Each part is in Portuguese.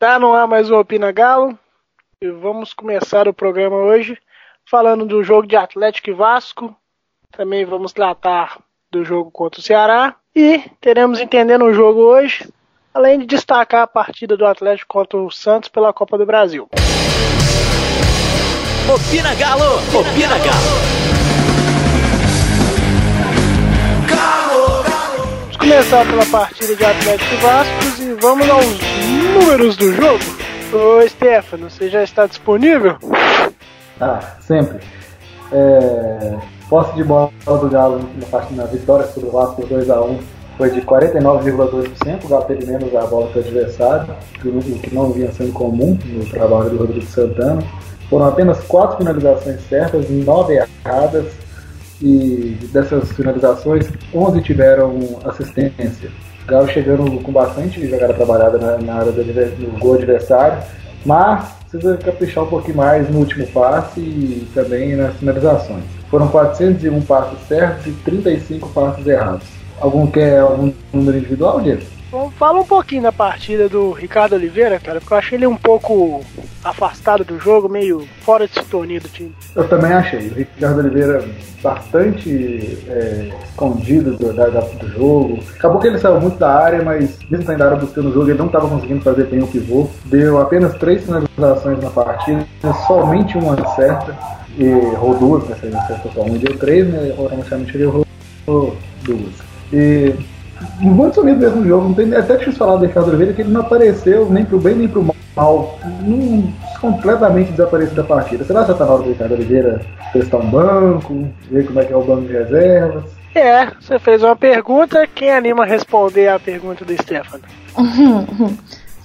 Tá no ar mais um Opina Galo e vamos começar o programa hoje falando do jogo de Atlético e Vasco. Também vamos tratar do jogo contra o Ceará e teremos entendendo o jogo hoje, além de destacar a partida do Atlético contra o Santos pela Copa do Brasil. Opina Galo! Opina Galo! Vamos começar pela partida de Atlético e Vasco e vamos aos números do jogo. Ô Stefano, você já está disponível? Ah, sempre. É, posse de bola do Galo na partida na vitória sobre o Vasco 2x1 foi de 49,2%. O Galo teve menos a bola que o adversário, o que não vinha sendo comum no trabalho do Rodrigo Santana. Foram apenas quatro finalizações certas, nove erradas, e dessas finalizações, 11 tiveram assistência. Galo chegando com bastante jogada trabalhada na, na área do, do gol adversário, mas precisa caprichar um pouquinho mais no último passe e também nas finalizações. Foram 401 passes certos e 35 passes errados. Algum quer algum número individual, Diego? Fala um pouquinho da partida do Ricardo Oliveira, cara, porque eu achei ele um pouco afastado do jogo, meio fora de sintonia do time. Eu também achei. O Ricardo Oliveira bastante é, escondido do, da, do jogo. Acabou que ele saiu muito da área, mas mesmo saindo da área buscando o jogo, ele não estava conseguindo fazer bem o pivô. Deu apenas três finalizações na partida, somente uma certa. E errou duas, né? Acertou só uma, deu três, né? Inicialmente ele errou duas. E muito sumido mesmo no jogo. Não tem, é até difícil falar do Ricardo Oliveira que ele não apareceu nem pro bem nem pro mal. Não, completamente desaparecido da partida. Será que já tá na hora do Ricardo Oliveira testar um banco, ver como é que é o banco de reservas? É, você fez uma pergunta, quem anima a responder a pergunta do Stefano?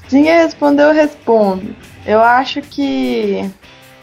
Se responder, eu respondo. Eu acho que.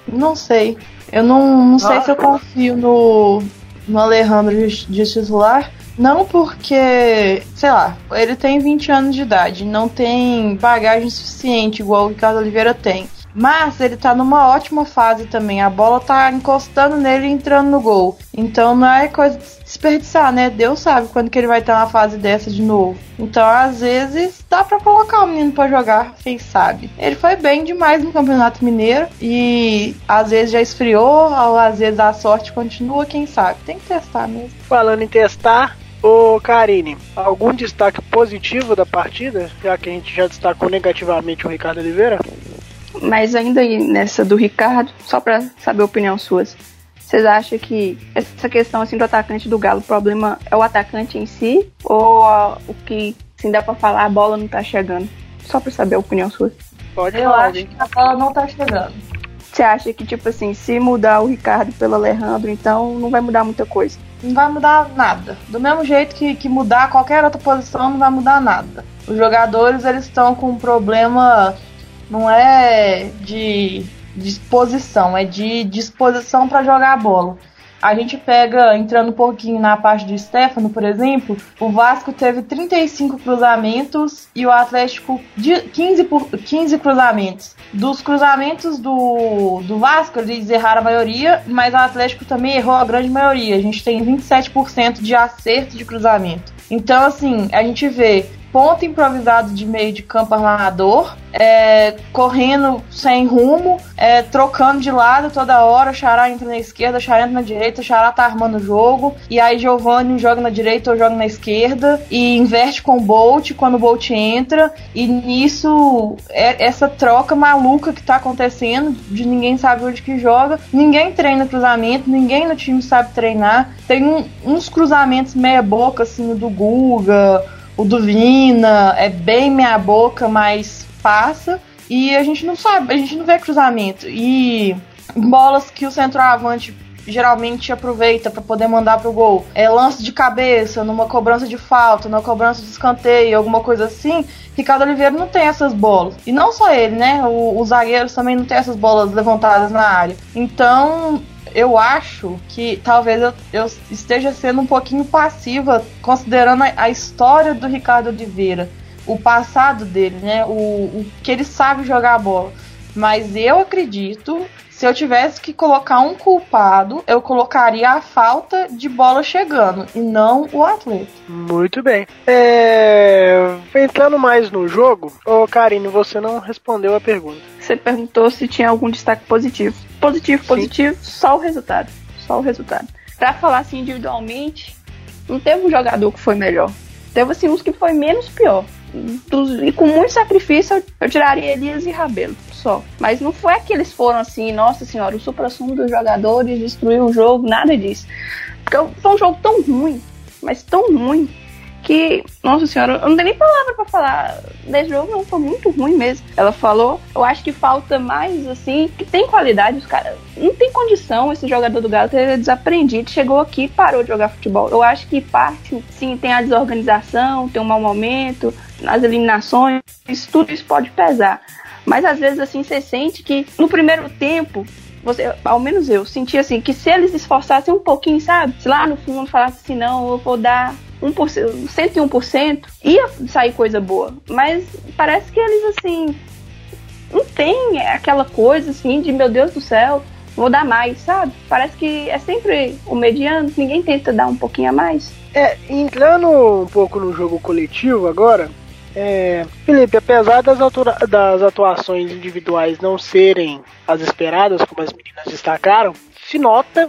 Não sei. Eu não, não sei se eu confio no, no Alejandro de, de titular. Não porque, sei lá, ele tem 20 anos de idade, não tem bagagem suficiente igual o Ricardo Oliveira tem. Mas ele tá numa ótima fase também. A bola tá encostando nele e entrando no gol. Então não é coisa de desperdiçar, né? Deus sabe quando que ele vai estar na fase dessa de novo. Então, às vezes, dá para colocar o menino para jogar, quem sabe. Ele foi bem demais no Campeonato Mineiro e às vezes já esfriou, às vezes a sorte continua, quem sabe. Tem que testar mesmo. Falando em testar, Ô Karine, algum destaque positivo da partida, já que a gente já destacou negativamente o Ricardo Oliveira? Mas ainda aí nessa do Ricardo, só para saber a opinião sua, vocês acham que essa questão assim do atacante do Galo, o problema é o atacante em si ou a, o que assim dá para falar a bola não tá chegando? Só para saber a opinião sua. Pode Eu falar, acho hein? que a bola não tá chegando. Você acha que tipo assim, se mudar o Ricardo pelo Alejandro, então não vai mudar muita coisa? Não vai mudar nada. Do mesmo jeito que, que mudar qualquer outra posição, não vai mudar nada. Os jogadores eles estão com um problema não é de disposição, é de disposição para jogar a bola. A gente pega, entrando um pouquinho na parte do Stefano, por exemplo, o Vasco teve 35 cruzamentos e o Atlético 15, por, 15 cruzamentos. Dos cruzamentos do, do Vasco, eles erraram a maioria, mas o Atlético também errou a grande maioria. A gente tem 27% de acerto de cruzamento. Então, assim, a gente vê ponto improvisado de meio de campo armador, é, correndo sem rumo, é, trocando de lado toda hora, Xará entra na esquerda, Xará entra na direita, Xará tá armando o jogo, e aí Giovanni joga na direita ou joga na esquerda, e inverte com o Bolt quando o Bolt entra, e nisso, é, essa troca maluca que tá acontecendo, de ninguém sabe onde que joga, ninguém treina cruzamento, ninguém no time sabe treinar, tem um, uns cruzamentos meia boca, assim, do Guga, o do Vina é bem meia boca, mas passa. E a gente não sabe, a gente não vê cruzamento. E bolas que o centroavante geralmente aproveita para poder mandar pro gol. É lance de cabeça, numa cobrança de falta, numa cobrança de escanteio, alguma coisa assim. Ricardo Oliveira não tem essas bolas. E não só ele, né? Os zagueiros também não tem essas bolas levantadas na área. Então, eu acho que talvez eu, eu, esteja sendo um pouquinho passiva, considerando a, a, história do Ricardo Oliveira, o passado dele, né? O, o, que ele sabe jogar a bola. Mas eu acredito, se eu tivesse que colocar um culpado, eu colocaria a falta de bola chegando e não o atleta. Muito bem. É... Entrando mais no jogo, ô Karine, você não respondeu a pergunta. Você perguntou se tinha algum destaque positivo. Positivo, positivo, Sim. só o resultado. Só o resultado. Pra falar assim individualmente, não teve um jogador que foi melhor. Teve assim uns que foi menos pior. e com muito sacrifício eu, tiraria Elias e Rabelo, só. Mas não foi que eles foram assim, nossa senhora, o supra-sumo dos jogadores destruiu o jogo, nada disso. Porque foi um jogo tão ruim, mas tão ruim, que, nossa senhora, eu não tenho nem palavra para falar desse jogo, não, foi muito ruim mesmo. Ela falou, eu acho que falta mais, assim, que tem qualidade, os caras, não tem condição esse jogador do Galo ter desaprendido, chegou aqui parou de jogar futebol. Eu acho que parte, sim, tem a desorganização, tem um mau momento, nas eliminações, tudo isso pode pesar. Mas às vezes, assim, você sente que no primeiro tempo você, ao menos eu, senti assim, que se eles esforçassem um pouquinho, sabe? Se lá no fundo falasse assim, não, eu vou dar 1%, 101%, ia sair coisa boa. Mas parece que eles, assim, não tem aquela coisa, assim, de meu Deus do céu, vou dar mais, sabe? Parece que é sempre o mediano, ninguém tenta dar um pouquinho a mais. É, entrando um pouco no jogo coletivo agora, é, Felipe, apesar das, das atuações individuais não serem as esperadas, como as meninas destacaram, se nota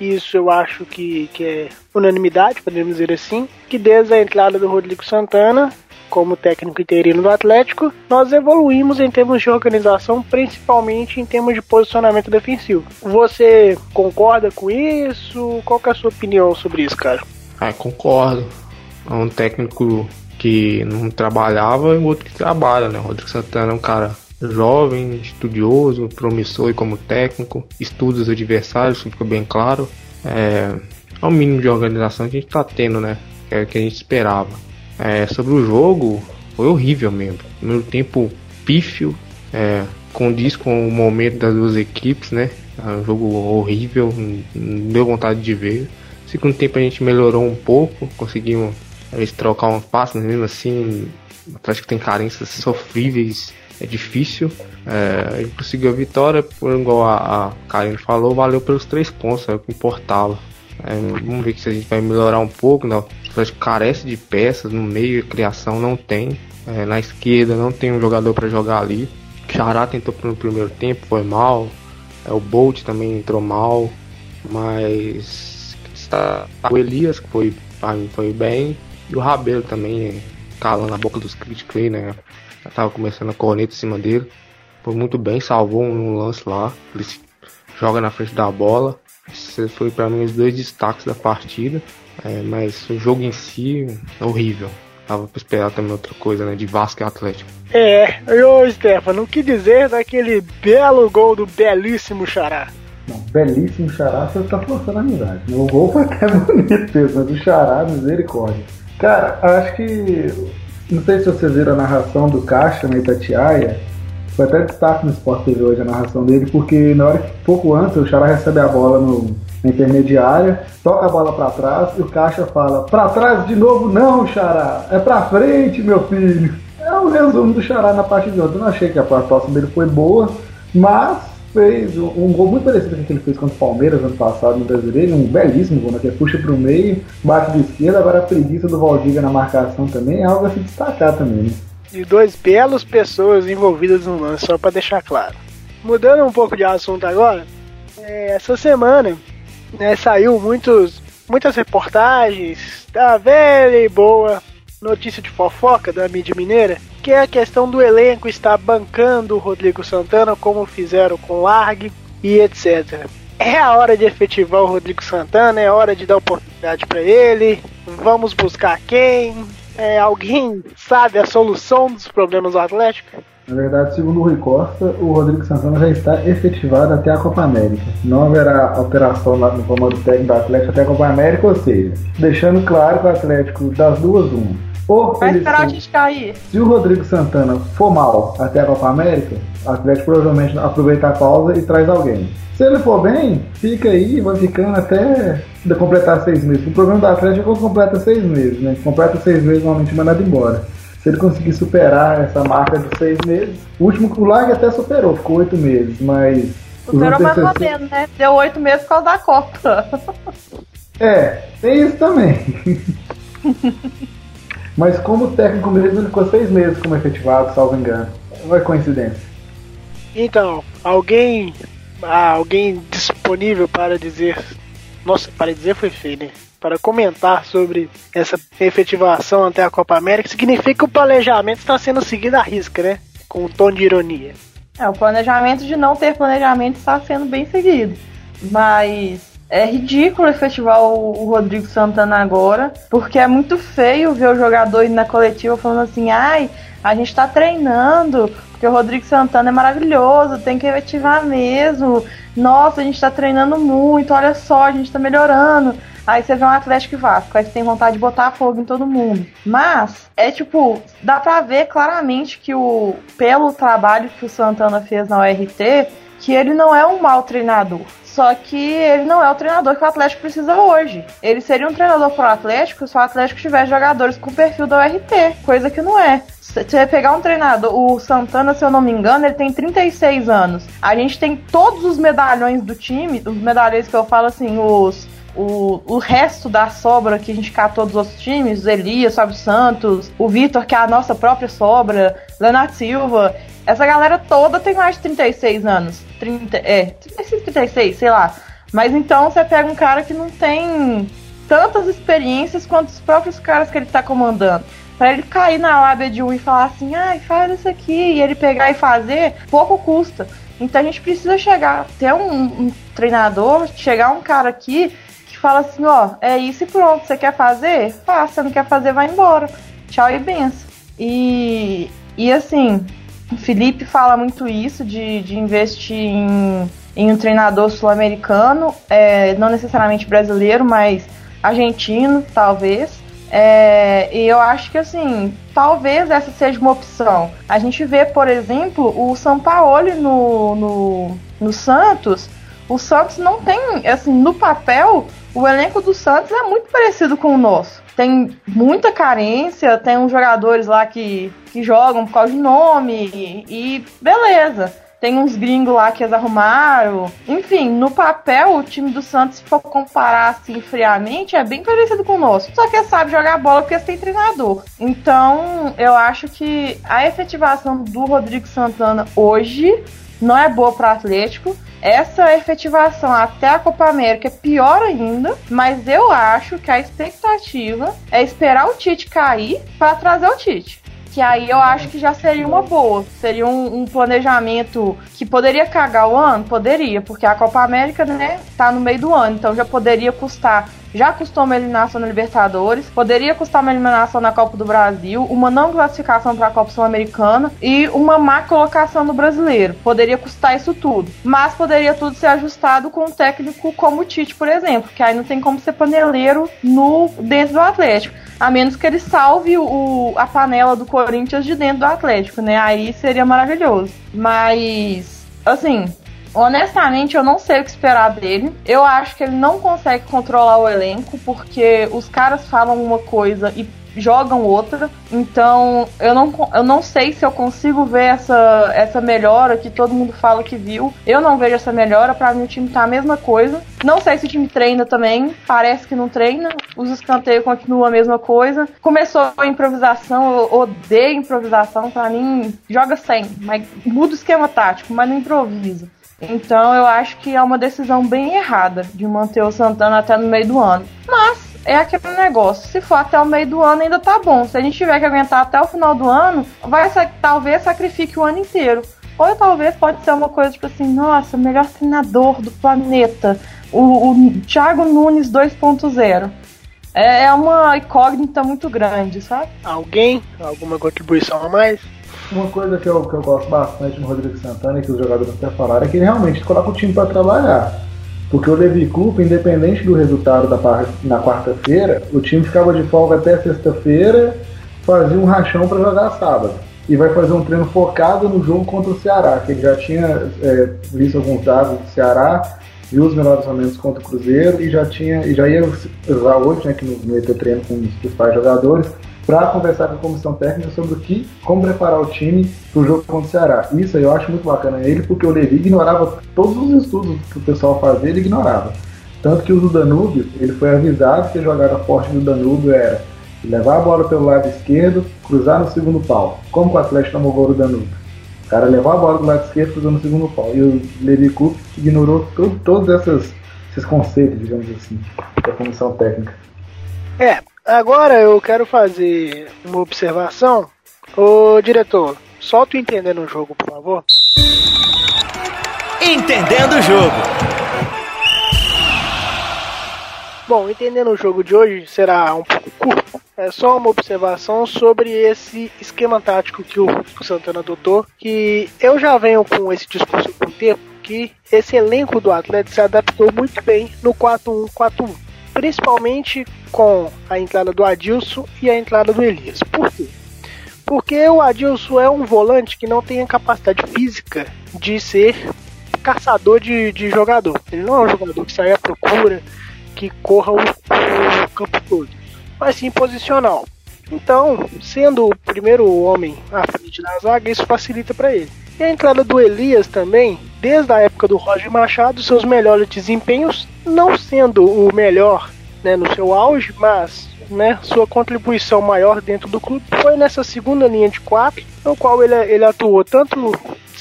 isso eu acho que, que é unanimidade, podemos dizer assim, que desde a entrada do Rodrigo Santana como técnico interino do Atlético, nós evoluímos em termos de organização, principalmente em termos de posicionamento defensivo. Você concorda com isso? Qual é a sua opinião sobre isso, cara? Ah, concordo. É um técnico que não trabalhava e o outro que trabalha, né? O Rodrigo Santana é um cara jovem, estudioso, promissor como técnico, estuda os adversários, isso fica bem claro. É, é o mínimo de organização que a gente está tendo, né? É o que a gente esperava. É, sobre o jogo, foi horrível mesmo. No tempo pífio, é, condiz com o momento das duas equipes, né? É um jogo horrível, não deu vontade de ver. Segundo tempo a gente melhorou um pouco, conseguimos eles trocar um passe, mesmo assim o Atlético tem carências sofríveis é difícil. É, ele conseguiu a vitória, por igual a, a Karine falou, valeu pelos três pontos, é o que importava. É, vamos ver se a gente vai melhorar um pouco. Né? O carece de peças no meio, a criação não tem. É, na esquerda não tem um jogador para jogar ali. Xará tentou no primeiro tempo, foi mal. É, o Bolt também entrou mal. Mas está, o Elias, que foi, foi bem. E o Rabelo também, calando a boca dos críticos aí, né? Já tava começando a corneta em cima dele. Foi muito bem, salvou um lance lá. Ele joga na frente da bola. Esse foi para mim os dois destaques da partida. É, mas o jogo em si, é horrível. Tava pra esperar também outra coisa, né? De Vasco e Atlético. É, ô Stefano, o que dizer daquele belo gol do belíssimo Xará? Não, belíssimo Xará, você tá forçando a amizade. O gol foi até bonito mas o Xará, misericórdia. Cara, acho que não sei se vocês viram a narração do Caixa na Itatiaia. Foi até destaque no Sport TV hoje a narração dele, porque na hora que pouco antes o Xará recebe a bola no, na intermediária, toca a bola para trás e o Caixa fala: Para trás de novo, não, Xará, é para frente, meu filho. É o resumo do Xará na parte de ontem. Eu não achei que a atuação dele foi boa, mas fez um gol muito parecido com o que ele fez contra o Palmeiras ano passado no Brasileiro, um belíssimo gol, né? Que puxa para o meio, bate de esquerda, agora a preguiça do Valdiga na marcação também é algo a se destacar também, né? E dois belos pessoas envolvidas no lance, só para deixar claro. Mudando um pouco de assunto agora, é, essa semana né, saiu muitos, muitas reportagens da velha e boa notícia de fofoca da mídia mineira, que é a questão do elenco estar bancando o Rodrigo Santana, como fizeram com o Largue e etc. É a hora de efetivar o Rodrigo Santana, é hora de dar oportunidade para ele. Vamos buscar quem? É, alguém sabe a solução dos problemas do Atlético? Na verdade, segundo o Rui Costa, o Rodrigo Santana já está efetivado até a Copa América. Não haverá alteração no comando técnico do Atlético até a Copa América, ou seja, deixando claro que o Atlético, das duas, uma, ou Vai esperar a gente cair. Se o Rodrigo Santana for mal até a Copa América, o Atlético provavelmente aproveita a pausa e traz alguém. Se ele for bem, fica aí, vai ficando até completar seis meses. O problema do Atlético é quando completa seis meses, né? Completa seis meses, normalmente mandado embora. Se ele conseguir superar essa marca de seis meses, o último o Lag até superou, ficou oito meses, mas. Superou mais ou menos, né? Deu oito meses por causa da Copa. É, tem isso também. mas como técnico mesmo, ele ficou seis meses como efetivado, salvo engano. Não é coincidência. Então, alguém. Ah, alguém disponível para dizer. Nossa, para dizer foi feio, né? Para comentar sobre essa efetivação até a Copa América, significa que o planejamento está sendo seguido à risca, né? Com um tom de ironia. É, o planejamento de não ter planejamento está sendo bem seguido. Mas é ridículo efetivar o Rodrigo Santana agora, porque é muito feio ver o jogador indo na coletiva falando assim: ai, a gente tá treinando, porque o Rodrigo Santana é maravilhoso, tem que efetivar mesmo. Nossa, a gente tá treinando muito, olha só, a gente tá melhorando. Aí você vê um Atlético e Vasco, aí você tem vontade de botar fogo em todo mundo. Mas, é tipo, dá pra ver claramente que o pelo trabalho que o Santana fez na URT, que ele não é um mau treinador. Só que ele não é o treinador que o Atlético precisa hoje. Ele seria um treinador pro Atlético se o Atlético tivesse jogadores com perfil da URT, coisa que não é. Se você pegar um treinador, o Santana, se eu não me engano, ele tem 36 anos. A gente tem todos os medalhões do time, os medalhões que eu falo assim, os o, o resto da sobra que a gente catou dos outros times, Elias, Fábio Santos, o Vitor, que é a nossa própria sobra, Leonardo Silva, essa galera toda tem mais de 36 anos. 30, é, 35, 36, sei lá. Mas então você pega um cara que não tem tantas experiências quanto os próprios caras que ele tá comandando. Pra ele cair na lábia de um e falar assim, ai, ah, faz isso aqui, e ele pegar e fazer, pouco custa. Então a gente precisa chegar, ter um, um treinador, chegar um cara aqui fala assim, ó, é isso e pronto, você quer fazer? Faça, não quer fazer, vai embora. Tchau e benção. E, e assim, o Felipe fala muito isso de, de investir em, em um treinador sul-americano, é, não necessariamente brasileiro, mas argentino, talvez. É, e eu acho que assim, talvez essa seja uma opção. A gente vê, por exemplo, o São Paulo no, no, no Santos. O Santos não tem, assim, no papel, o elenco do Santos é muito parecido com o nosso. Tem muita carência, tem uns jogadores lá que, que jogam por causa de nome e, e beleza. Tem uns gringos lá que eles arrumaram. Enfim, no papel, o time do Santos, se for comparar assim friamente, é bem parecido com o nosso. Só que sabem jogar bola porque eles têm treinador. Então, eu acho que a efetivação do Rodrigo Santana hoje não é boa para o Atlético. Essa efetivação até a Copa América é pior ainda, mas eu acho que a expectativa é esperar o Tite cair para trazer o Tite. Que aí eu acho que já seria uma boa. Seria um, um, planejamento que poderia cagar o ano? Poderia, porque a Copa América, né, tá no meio do ano, então já poderia custar já custou uma eliminação na Libertadores, poderia custar uma eliminação na Copa do Brasil, uma não classificação para a Copa Sul-Americana e uma má colocação no Brasileiro. Poderia custar isso tudo, mas poderia tudo ser ajustado com um técnico como o Tite, por exemplo, que aí não tem como ser paneleiro no dentro do Atlético. A menos que ele salve o, a panela do Corinthians de dentro do Atlético, né? Aí seria maravilhoso. Mas, assim, Honestamente, eu não sei o que esperar dele. Eu acho que ele não consegue controlar o elenco, porque os caras falam uma coisa e jogam outra. Então, eu não, eu não sei se eu consigo ver essa, essa melhora que todo mundo fala que viu. Eu não vejo essa melhora. Para mim, o time tá a mesma coisa. Não sei se o time treina também. Parece que não treina. Os escanteios continuam a mesma coisa. Começou a improvisação. Eu odeio improvisação. Para mim, joga sem. Mas muda o esquema tático, mas não improvisa. Então eu acho que é uma decisão bem errada de manter o Santana até no meio do ano. Mas é aquele negócio, se for até o meio do ano ainda tá bom. Se a gente tiver que aguentar até o final do ano, vai talvez sacrifique o ano inteiro. Ou talvez pode ser uma coisa tipo assim, nossa, melhor treinador do planeta, o, o Thiago Nunes 2.0. É, é uma incógnita muito grande, sabe? Alguém? Alguma contribuição a mais? Uma coisa que eu, que eu gosto bastante no Rodrigo Santana e que os jogadores até falaram é que ele realmente coloca o time para trabalhar. Porque o Levi Coupe, independente do resultado da na quarta-feira, o time ficava de folga até sexta-feira, fazia um rachão para jogar sábado. E vai fazer um treino focado no jogo contra o Ceará, que ele já tinha é, visto alguns dados do Ceará, viu os melhores momentos contra o Cruzeiro e já tinha e já ia usar hoje, né, que ia ter treino com os principais jogadores, para conversar com a comissão técnica sobre o que, como preparar o time para o jogo contra o Ceará. Isso eu acho muito bacana ele, porque o Levi ignorava todos os estudos que o pessoal fazia, ele ignorava. Tanto que o do Danúbio, ele foi avisado que a jogada forte do Danúbio era levar a bola pelo lado esquerdo, cruzar no segundo pau. Como o Atlético tomou gol do Danúbio? O cara levou a bola do lado esquerdo, cruzou no segundo pau. E o Levi Cup ignorou todo, todos esses conceitos, digamos assim, da comissão técnica. É, agora eu quero fazer uma observação. Ô diretor, solta o entendendo o jogo, por favor. Entendendo o jogo. Bom, entendendo o jogo de hoje será um pouco curto. É só uma observação sobre esse esquema tático que o Santana adotou, que eu já venho com esse discurso por tempo que esse elenco do Atlético se adaptou muito bem no 4-1-4-1, principalmente com a entrada do Adilson e a entrada do Elias. Por quê? Porque o Adilson é um volante que não tem a capacidade física de ser caçador de, de jogador. Ele não é um jogador que sai à procura, que corra o, o campo todo, mas sim posicional. Então, sendo o primeiro homem à frente da zaga, isso facilita para ele. E a entrada do Elias também, desde a época do Roger Machado, seus melhores desempenhos, não sendo o melhor né, no seu auge, mas né, sua contribuição maior dentro do clube foi nessa segunda linha de quatro, no qual ele, ele atuou tanto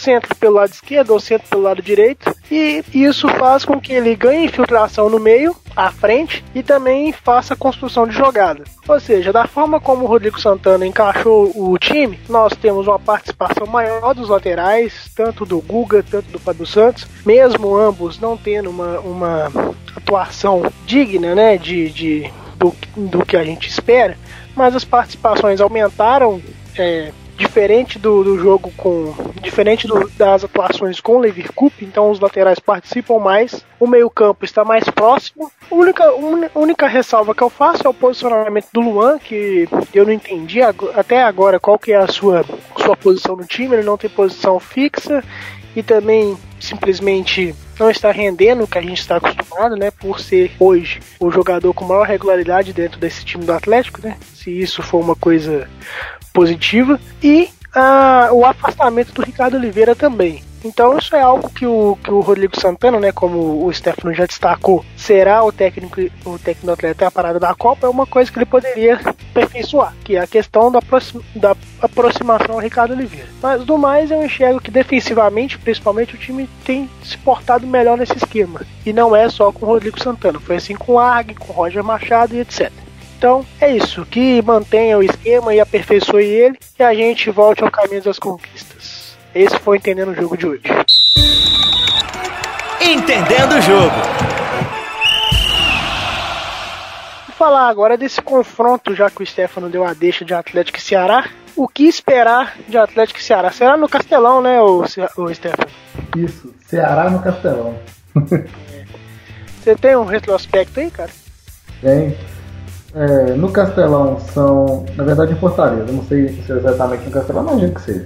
centro pelo lado esquerdo ou centro pelo lado direito, e isso faz com que ele ganhe infiltração no meio, à frente, e também faça construção de jogada. Ou seja, da forma como o Rodrigo Santana encaixou o time, nós temos uma participação maior dos laterais, tanto do Guga, tanto do Fábio Santos, mesmo ambos não tendo uma, uma atuação digna né, de, de do, do que a gente espera, mas as participações aumentaram é, diferente do, do jogo com. Diferente do, das atuações com o então os laterais participam mais, o meio-campo está mais próximo. A única, única ressalva que eu faço é o posicionamento do Luan, que eu não entendi até agora qual que é a sua, sua posição no time, ele não tem posição fixa e também simplesmente não está rendendo o que a gente está acostumado, né? Por ser hoje o jogador com maior regularidade dentro desse time do Atlético, né? Se isso for uma coisa positiva. E ah, o afastamento do Ricardo Oliveira também. Então isso é algo que o, que o Rodrigo Santana, né, como o Stefano já destacou, será o técnico o técnico atleta a parada da Copa, é uma coisa que ele poderia aperfeiçoar, que é a questão da, aproxima, da aproximação ao Ricardo Oliveira. Mas do mais eu enxergo que defensivamente, principalmente, o time tem se portado melhor nesse esquema. E não é só com o Rodrigo Santana, foi assim com o Arg, com o Roger Machado e etc. Então é isso, que mantenha o esquema e aperfeiçoe ele e a gente volte ao caminho das conquistas. Esse foi Entendendo o Jogo de hoje. Entendendo o Jogo. Vou falar agora desse confronto, já que o Stefano deu a deixa de Atlético e Ceará. O que esperar de Atlético e Ceará? Será no Castelão, né, o, o Stefano? Isso, Ceará no Castelão. Você tem um retrospecto aí, cara? Tem. É, no Castelão são, na verdade em Fortaleza, não sei se é exatamente no Castelão, imagino que seja.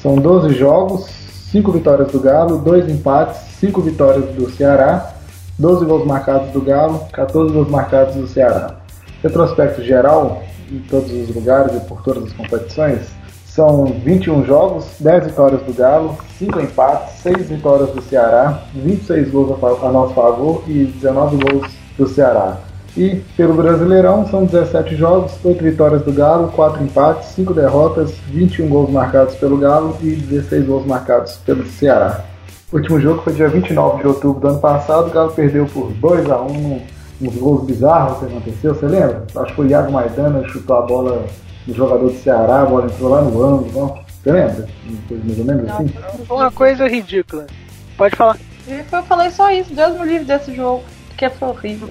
São 12 jogos, 5 vitórias do Galo, 2 empates, 5 vitórias do Ceará, 12 gols marcados do Galo, 14 gols marcados do Ceará. Retrospecto geral, em todos os lugares e por todas as competições, são 21 jogos, 10 vitórias do Galo, 5 empates, 6 vitórias do Ceará, 26 gols a nosso favor e 19 gols do Ceará. E pelo Brasileirão são 17 jogos, 8 vitórias do Galo, 4 empates, 5 derrotas, 21 gols marcados pelo Galo e 16 gols marcados pelo Ceará. O último jogo foi dia 29 de outubro do ano passado, o Galo perdeu por 2 a 1 uns gols bizarros que aconteceu, você lembra? Acho que foi o Iago Maidana chutou a bola no jogador do Ceará, a bola entrou lá no ângulo, não? Você lembra? Mais ou menos assim? Uma coisa ridícula. Pode falar. Eu falei só isso, Deus me livre desse jogo, que foi horrível.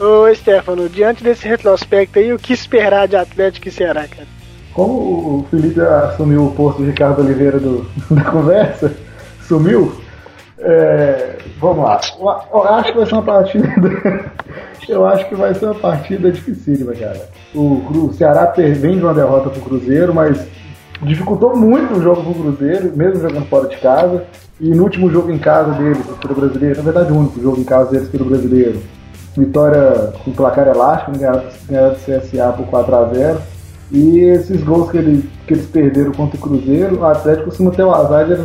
Ô Stefano, diante desse retrospecto aí, o que esperar de Atlético e Ceará, cara? Como o Felipe assumiu o posto de Ricardo Oliveira do, da conversa, sumiu, é, vamos lá. Eu acho que vai ser uma partida. eu acho que vai ser uma partida dificílima, cara. O, o Ceará vem de uma derrota pro Cruzeiro, mas dificultou muito o jogo pro Cruzeiro, mesmo jogando fora de casa. E no último jogo em casa deles, pelo brasileiro, na verdade o único jogo em casa deles pelo brasileiro, vitória com placar elástico, ganharam do CSA por 4x0. E esses gols que, ele, que eles perderam contra o Cruzeiro, o Atlético costuma ter o azar de eles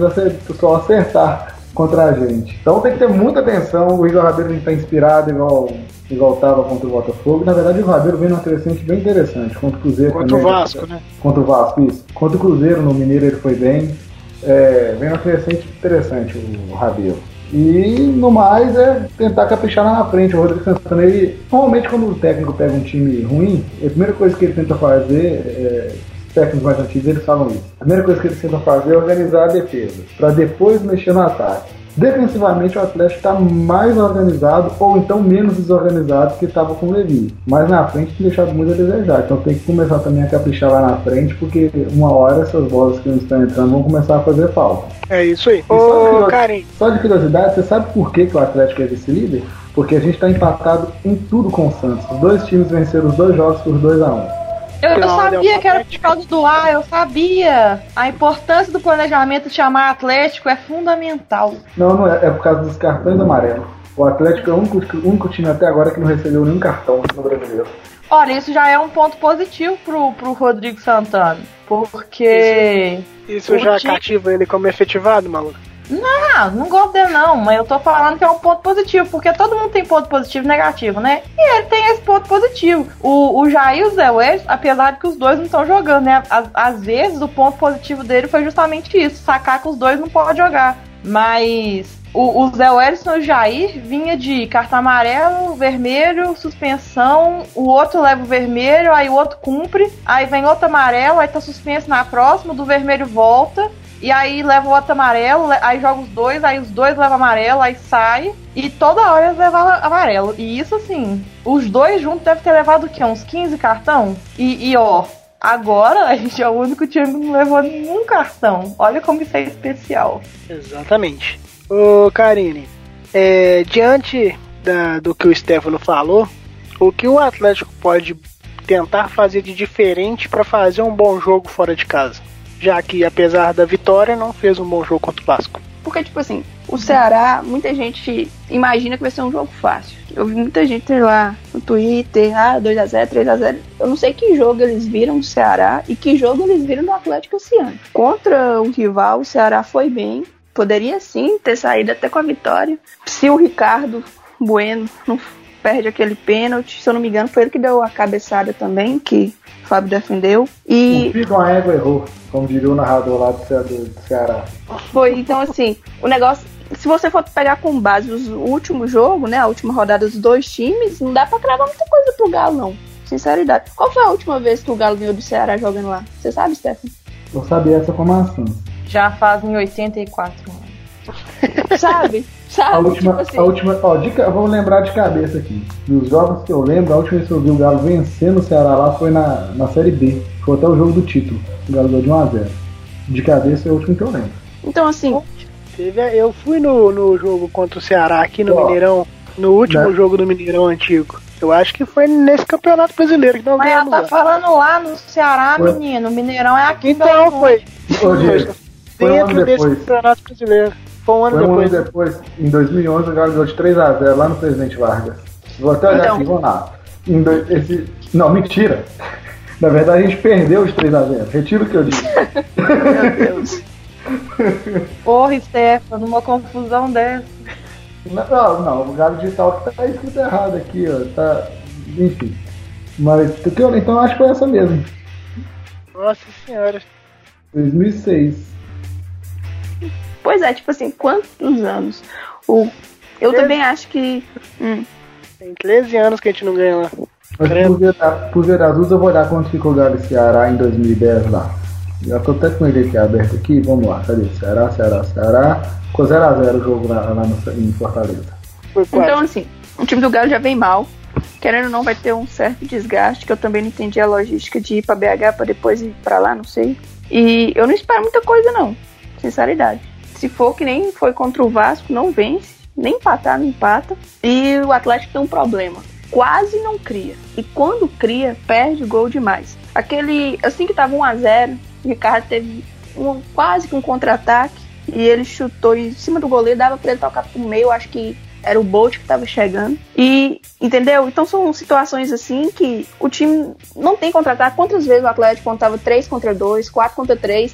só acertar contra a gente. Então tem que ter muita atenção. O Igor Rabelo está inspirado igual igual estava contra o Botafogo. Na verdade, o Rabelo vem numa crescente bem interessante. Contra o Cruzeiro Contra também. o Vasco, né? Contra o Vasco, isso. Contra o Cruzeiro, no Mineiro, ele foi bem. É, vem numa crescente interessante o Rabelo. E no mais é tentar caprichar lá na frente. O Rodrigo Santana, ele, normalmente quando o técnico pega um time ruim, a primeira coisa que ele tenta fazer, é, os técnicos mais antigos eles falam isso. A primeira coisa que ele tenta fazer é organizar a defesa, para depois mexer no ataque. Defensivamente o Atlético está mais organizado ou então menos desorganizado que estava com o Levi. Mas na frente tem deixado muito a desejar. Então tem que começar também a caprichar lá na frente, porque uma hora essas bolas que não estão entrando vão começar a fazer falta. É isso aí. só Ô, Karim, Só de curiosidade, você sabe por que, que o Atlético é vice-líder? Porque a gente está empatado em tudo com o Santos. Os dois times venceram os dois jogos por 2 a 1 Eu, eu sabia que era por causa do ar, eu sabia. A importância do planejamento de chamar Atlético é fundamental. Não, não é. É por causa dos cartões amarelos. O Atlético é o único, único time até agora que não recebeu nenhum cartão no brasileiro. Olha, isso já é um ponto positivo pro, pro Rodrigo Santana. Porque. isso O já time- cativa ele como efetivado, maluco? Ah, não gosto dele não, mas eu tô falando que é um ponto positivo, porque todo mundo tem ponto positivo e negativo, né? E ele tem esse ponto positivo. O, o Jair e o Zé Welles, apesar de que os dois não estão jogando, né? Às, às vezes o ponto positivo dele foi justamente isso, sacar que os dois não podem jogar. Mas o, o Zé e o Jair vinha de cartão amarelo, vermelho, suspensão, o outro leva o vermelho, aí o outro cumpre, aí vem outro amarelo, aí tá suspenso na próxima, do vermelho volta. E aí leva o outro amarelo, aí joga os dois, aí os dois levam amarelo, aí sai. E toda hora eles levam amarelo. E isso assim, os dois juntos devem ter levado o quê? Uns 15 cartão? E, e, ó, agora a gente é o único time que não levou nenhum cartão. Olha como isso é especial. Exatamente. Ô, Karine, é, diante da- do que o Stefano falou, o que o Atlético pode tentar fazer de diferente para fazer um bom jogo fora de casa? Já que, apesar da vitória, não fez um bom jogo contra o Vasco. Porque, tipo assim, o Ceará, muita gente imagina que vai ser um jogo fácil. Eu vi muita gente lá no Twitter, ah, 2x0, 3x0. Eu não sei que jogo eles viram do Ceará e que jogo eles viram do Atlético esse ano. Contra o rival, o Ceará foi bem. Poderia sim ter saído até com a vitória. Se o Ricardo Bueno não perde aquele pênalti, se eu não me engano, foi ele que deu a cabeçada também, que o Fábio defendeu. E O a égua errou, como diria o narrador lá do, Ce- do- do Ceará. Foi, então assim, o negócio. Se você for pegar com base os- o último jogo, né? A última rodada dos dois times, não dá pra cravar muita coisa pro Galo, não. Sinceridade. Qual foi a última vez que o Galo ganhou do Ceará jogando lá? Você sabe, Stefan? Eu sabia essa informação. Já fazem 84 anos. Sabe? A Sabe? última, tipo assim, a última, ó, de ca- vamos lembrar de cabeça aqui. Dos jogos que eu lembro, a última vez que eu vi o Galo vencendo o Ceará lá foi na, na Série B. Foi até o jogo do título. O Galo ganhou de 1x0. De cabeça é o último que eu lembro. Então, assim, eu fui no, no jogo contra o Ceará aqui no Ó. Mineirão, no último Né? jogo do Mineirão antigo. Eu acho que foi nesse campeonato brasileiro que nós Mas ela ganhamos. tá lá. falando lá no Ceará, Foi. menino. O Mineirão é aqui. Então foi. Ô, Diego, foi Dentro ano desse depois. campeonato brasileiro. Foi um ano Foi um ano depois. depois, em 2011, o Galo ganhou de 3x0 lá no Presidente Vargas. Vou até olhar Então. aqui, vamos lá. Dois- esse, não, mentira. Na verdade, a gente perdeu os 3x0. Retiro o que eu disse. meu Deus. Porra, Stefano, numa confusão dessa. Não, não, não, o Galo digital que tá escrito errado aqui, ó. Tá, enfim. Mas, o que eu- então, acho que foi essa mesmo. Nossa senhora. 2006. Pois é, tipo assim, quantos anos? O, eu Treze. também acho que. Hum, Tem 13 anos que a gente não ganha lá. Por ver, por azuis, eu vou olhar quanto ficou o Galo Ceará em 2010 lá. Já tô até com ele aqui aberto aqui. Vamos lá, cadê? Ceará, Ceará, Ceará. Ficou 0x0 o jogo lá, lá no, em Fortaleza. Então, assim, o time do Galo já vem mal. Querendo ou não, vai ter um certo desgaste, que eu também não entendi a logística de ir pra BH pra depois ir pra lá, não sei. E eu não espero muita coisa, não. Sinceridade. Se for que nem foi contra o Vasco, não vence. Nem empatar, não empata. E o Atlético tem um problema. Quase não cria. E quando cria, perde gol demais. Aquele. Assim que tava 1x0, o Ricardo teve um, quase que um contra-ataque. E ele chutou em cima do goleiro, dava pra ele tocar pro meio, acho que era o Bolt que estava chegando. E, entendeu? Então são situações assim que o time não tem contra-ataque. Quantas vezes o Atlético contava 3 contra 2, 4 contra 3,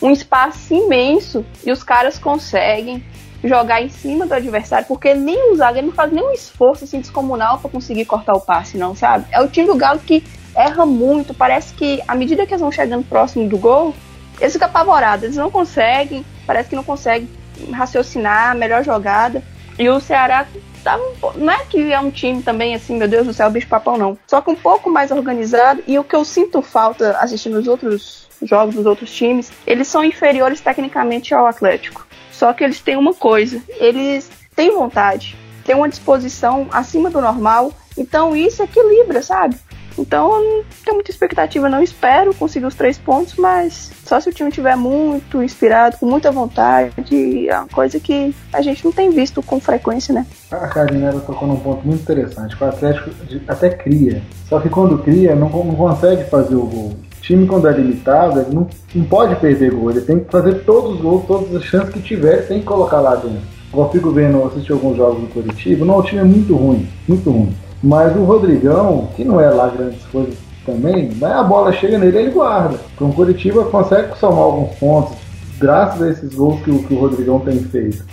um espaço imenso e os caras conseguem jogar em cima do adversário, porque nem o zagueiro não faz nenhum esforço assim descomunal para conseguir cortar o passe, não, sabe? É o time do Galo que erra muito, parece que à medida que eles vão chegando próximo do gol, eles ficam apavorados, eles não conseguem, parece que não conseguem raciocinar a melhor jogada. E o Ceará tá não é que é um time também assim, meu Deus do céu, bicho papão não. Só que um pouco mais organizado e o que eu sinto falta assistindo os outros jogos dos outros times, eles são inferiores tecnicamente ao Atlético. Só que eles têm uma coisa, eles têm vontade, têm uma disposição acima do normal, então isso equilibra, sabe? Então eu não tenho muita expectativa, não espero conseguir os três pontos, mas só se o time tiver muito inspirado, com muita vontade, é uma coisa que a gente não tem visto com frequência, né? A Karina tocou num ponto muito interessante, o Atlético até cria, só que quando cria não, não consegue fazer o gol. Time quando é limitado, ele não, não pode perder gol, ele tem que fazer todos os gols, todas as chances que tiver, tem que colocar lá dentro. Eu fico vendo, assisti alguns jogos do Curitiba, não, o time é muito ruim, muito ruim. Mas o Rodrigão, que não é lá grandes coisas também, né, a bola chega nele ele guarda. Então o Curitiba consegue somar alguns pontos graças a esses gols que, que o Rodrigão tem feito.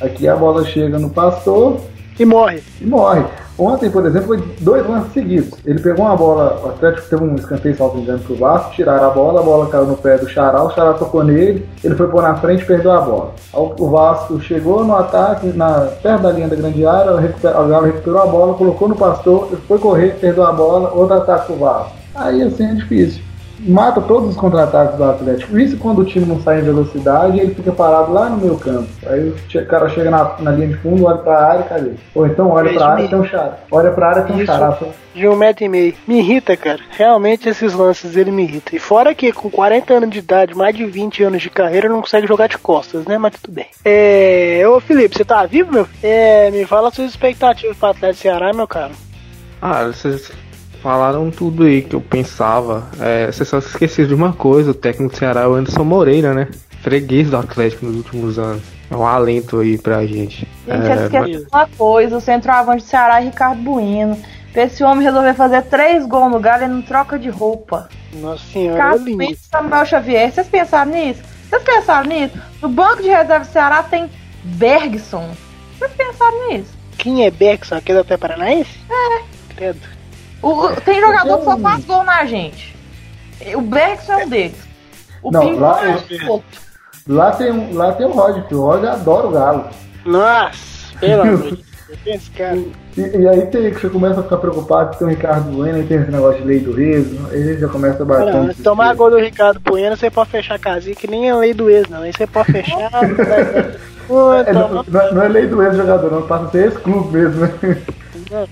Aqui a bola chega no pastor e morre. E morre. Ontem, por exemplo, foi dois lances seguidos. Ele pegou uma bola, o Atlético teve um escanteio, salvo engano, pro Vasco, tiraram a bola, a bola caiu no pé do Xará, o Xará tocou nele, ele foi pôr na frente e perdeu a bola. O Vasco chegou no ataque, na, perto da linha da grande área, o Galo recuperou a bola, colocou no pastor, foi correr, perdeu a bola, outro ataque pro Vasco. Aí assim é difícil mata todos os contra-ataques do Atlético. Isso quando o time não sai em velocidade, ele fica parado lá no meio campo. Aí o cara chega na, na linha de fundo, olha pra área, cadê? Ou então olha pra área, tem um chará. Olha pra área, tem um chará. De um metro e meio. Me irrita, cara. Realmente esses lances ele me irrita. E fora que com 40 anos de idade, mais de 20 anos de carreira, não consegue jogar de costas, né? Mas tudo bem. É... Ô Felipe, você tá vivo, meu? É... Me fala suas expectativas pro Atlético Ceará, meu cara. Ah, vocês Falaram tudo aí que eu pensava. É, você só esqueceu de uma coisa: o técnico do Ceará é o Anderson Moreira, né? Freguês do Atlético nos últimos anos. É um alento aí pra gente. Gente, é, esqueceu mas... uma coisa: o centroavante do Ceará é Ricardo Bueno. Pra esse homem resolver fazer três gols no Galo, ele não troca de roupa. Nossa senhora, Ricardo é Samuel Xavier. Vocês pensaram nisso? Vocês pensaram nisso? No banco de reserva do Ceará tem Bergson. Vocês pensaram nisso? Quem é Bergson? Aquele até Paranaense? É. Credo. O, tem jogador que só faz gol na gente. O Bergson é um deles. O não, lá, é outro. Lá tem, um, lá tem o Roger, que o Roger adora o Galo. Nossa, pelo amor de Deus. E, e, aí tem, que você começa a ficar preocupado tem o Ricardo Bueno e tem esse negócio de lei do ex, ele já começa a bater. Não, tomar gol do Ricardo Bueno, você pode fechar a casinha, que nem a lei do ex, não. Aí você pode fechar. é, não, não, é lei do ex jogador, não, passa a ser esse clube mesmo, né?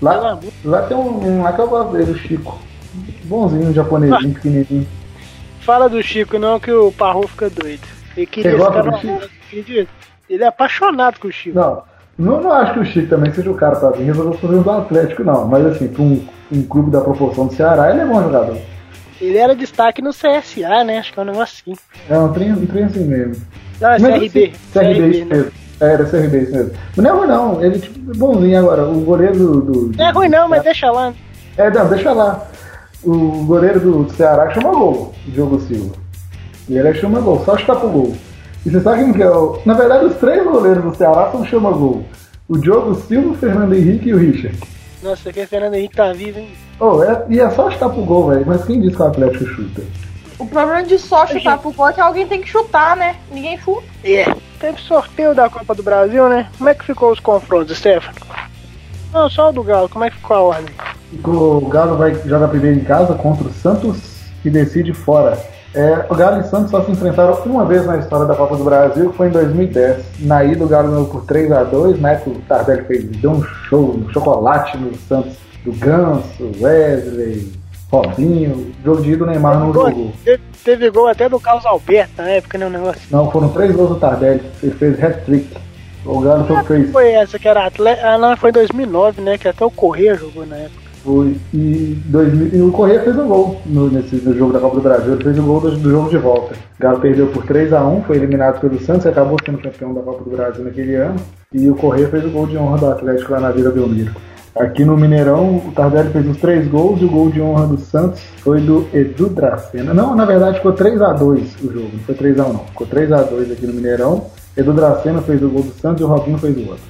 Lá, lá tem um, um lá que eu gosto dele, o Chico. Bonzinho, japonesinho, ah. pequenininho. Fala do Chico não, que o Parro fica doido. Ele queria ficar no Ele é apaixonado com o Chico. Não, não, não acho que o Chico também seja o cara pra vir resolver os problemas do Atlético, não. Mas assim, pra um, um clube da proporção do Ceará, ele é bom jogador. Ele era destaque no CSA, né? Acho que é um negócio assim. É, um trem, um trem assim mesmo. Não, é CRB. CRB, CRB mesmo. É, era CRB isso mesmo. Mas não é ruim não, ele tipo, bonzinho agora. O goleiro do. do não é ruim não, mas deixa lá. É, não, deixa lá. O goleiro do, Ceará chama gol, Diogo Silva. E ele chama gol, só está pro gol. E você sabe quem que é o. Na verdade, os três goleiros do Ceará são chama gol. O Diogo Silva, o Fernando Henrique e o Richard. Nossa, que o Fernando Henrique tá vivo, hein? Oh, é, e é só chutar pro gol, velho. Mas quem disse que o Atlético chuta? O problema de só chutar pro gol é que alguém tem que chutar, né? Ninguém chuta. É. Yeah. Teve sorteio da Copa do Brasil, né? Como é que ficou os confrontos, Stefano? Não, só o do Galo, como é que ficou a ordem? O Galo vai jogar primeiro em casa contra o Santos e decide fora. É, o Galo e o Santos só se enfrentaram uma vez na história da Copa do Brasil, que foi em 2010. Na ida, o Galo ganhou por 3 a 2 né? O Tardelli fez, deu um show, um chocolate no Santos do Ganso, Wesley, Robinho. Jogo de ida, o Neymar não jogou. Teve, teve gol até do Carlos Alberto na época, né? O negócio. Não, foram três gols do Tardelli. Ele fez hat-trick. O Galo foi fez. Foi essa que era atleta. Ah, não, foi em 2009, né? Que até o Correia jogou na época. Foi. E, 2000, e o Correia fez um gol no, nesse no jogo da Copa do Brasil. Ele fez o gol do, do jogo de volta. O Galo perdeu por 3 a 1 foi eliminado pelo Santos e acabou sendo campeão da Copa do Brasil naquele ano. E o Correia fez o gol de honra do Atlético lá na Vila Belmiro. Aqui no Mineirão, o Tardelli fez os três gols e o gol de honra do Santos foi do Edu Dracena. Não, na verdade ficou 3 a 2 o jogo, não foi 3 a 1 não. Ficou 3 a 2 aqui no Mineirão. Edu Dracena fez o gol do Santos e o Robinho fez o outro.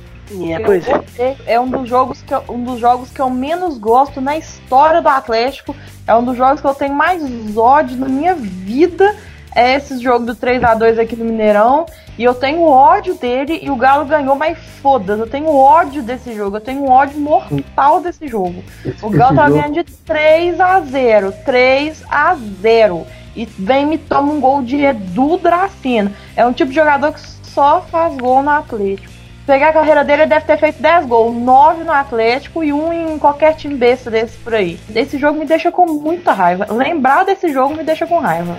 É, pois é. É um dos, jogos que eu, um dos jogos que eu menos gosto na história do Atlético. É um dos jogos que eu tenho mais ódio na minha vida. É esse jogo do 3 a 2 aqui no Mineirão. E eu tenho ódio dele e o Galo ganhou, mas foda-se. Eu tenho ódio desse jogo. Eu tenho ódio mortal desse jogo. Esse- O Galo esse tá jogo- ganhando de 3 a 0 3 a 0 E vem e me toma um gol de Edu Dracena. É um tipo de jogador que só faz gol no Atlético. Pegar a carreira dele, ele deve ter feito 10 gols, 9 no Atlético e um em qualquer time besta desse por aí. Esse jogo me deixa com muita raiva. Lembrar desse jogo me deixa com raiva.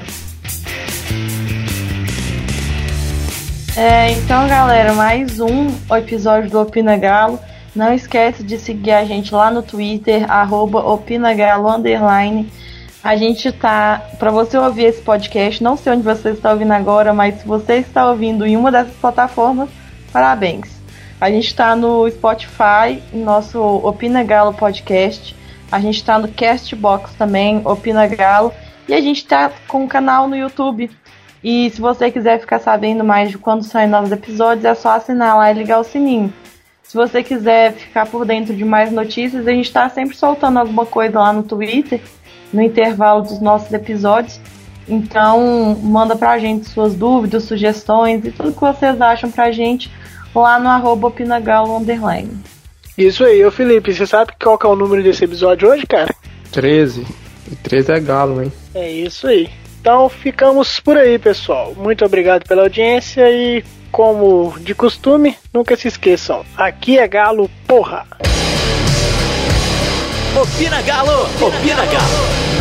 É, então, galera, mais um episódio do Opina Galo. Não esquece de seguir a gente lá no Twitter, arroba opinagalo, underline. A gente tá, para você ouvir esse podcast, não sei onde você está ouvindo agora, mas se você está ouvindo em uma dessas plataformas, parabéns. A gente tá no Spotify, nosso Opina Galo Podcast. A gente tá no Castbox também, Opina Galo. E a gente tá com um canal no YouTube. E se você quiser ficar sabendo mais de quando saem novos episódios, é só assinar lá e ligar o sininho. Se você quiser ficar por dentro de mais notícias, a gente está sempre soltando alguma coisa lá no Twitter, no intervalo dos nossos episódios. Então, manda pra gente suas dúvidas, sugestões e tudo que vocês acham pra gente lá no arroba opinagalo underline. Isso aí, ô Felipe, você sabe qual que é o número desse episódio hoje, cara? 13. E 13 é galo, hein? É isso aí. Então ficamos por aí, pessoal. Muito obrigado pela audiência e, como de costume, nunca se esqueçam: aqui é Galo, porra! Opina Galo! Opina Galo!